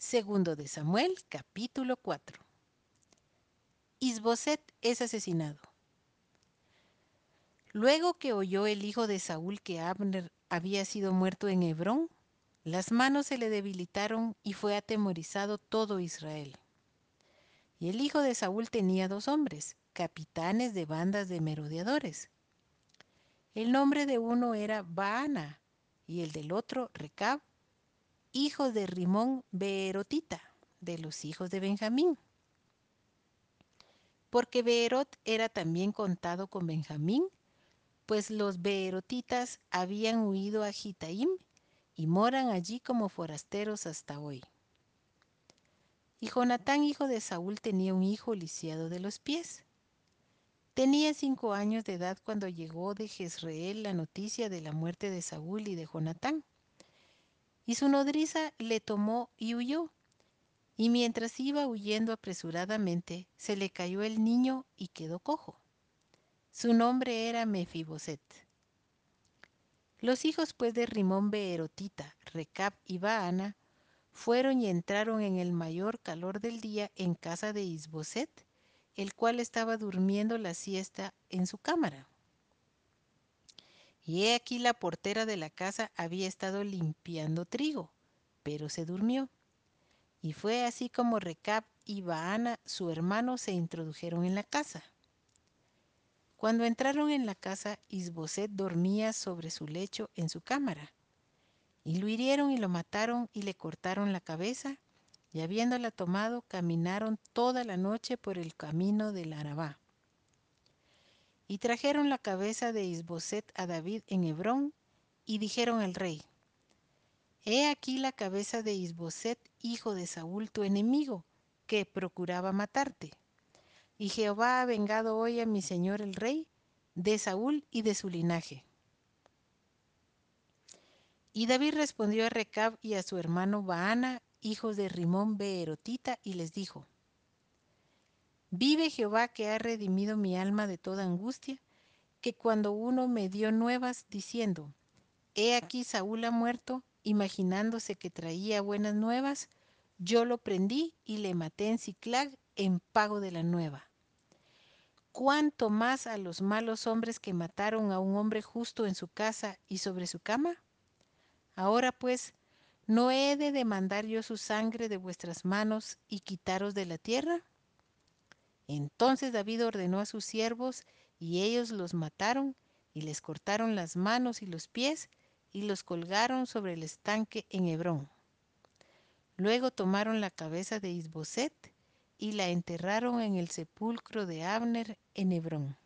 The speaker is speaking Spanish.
Segundo de Samuel, capítulo 4. Isboset es asesinado. Luego que oyó el hijo de Saúl que Abner había sido muerto en Hebrón, las manos se le debilitaron y fue atemorizado todo Israel. Y el hijo de Saúl tenía dos hombres, capitanes de bandas de merodeadores. El nombre de uno era Baana y el del otro Recab, hijo de Rimón Beerotita, de los hijos de Benjamín. Porque Beerot era también contado con Benjamín, pues los Beerotitas habían huido a Gitaim y moran allí como forasteros hasta hoy. Y Jonatán, hijo de Saúl, tenía un hijo lisiado de los pies. Tenía cinco años de edad cuando llegó de Jezreel la noticia de la muerte de Saúl y de Jonatán. Y su nodriza le tomó y huyó. Y mientras iba huyendo apresuradamente, se le cayó el niño y quedó cojo. Su nombre era Mefiboset. Los hijos pues de Rimón Beerotita, Recab y Baana fueron y entraron en el mayor calor del día en casa de Isboset, el cual estaba durmiendo la siesta en su cámara. Y he aquí la portera de la casa había estado limpiando trigo, pero se durmió. Y fue así como Recab y Baana, su hermano, se introdujeron en la casa. Cuando entraron en la casa, Isboset dormía sobre su lecho en su cámara. Y lo hirieron y lo mataron y le cortaron la cabeza, y habiéndola tomado, caminaron toda la noche por el camino del Arabá. Y trajeron la cabeza de Isboset a David en Hebrón, y dijeron al rey, He aquí la cabeza de Isboset, hijo de Saúl, tu enemigo, que procuraba matarte. Y Jehová ha vengado hoy a mi señor el rey de Saúl y de su linaje. Y David respondió a Recab y a su hermano Baana, hijos de Rimón Beerotita, y les dijo, Vive Jehová que ha redimido mi alma de toda angustia, que cuando uno me dio nuevas diciendo, He aquí Saúl ha muerto, imaginándose que traía buenas nuevas, yo lo prendí y le maté en Ciclag en pago de la nueva. ¿Cuánto más a los malos hombres que mataron a un hombre justo en su casa y sobre su cama? Ahora pues, ¿no he de demandar yo su sangre de vuestras manos y quitaros de la tierra? Entonces David ordenó a sus siervos, y ellos los mataron, y les cortaron las manos y los pies, y los colgaron sobre el estanque en Hebrón. Luego tomaron la cabeza de Isboset y la enterraron en el sepulcro de Abner en Hebrón.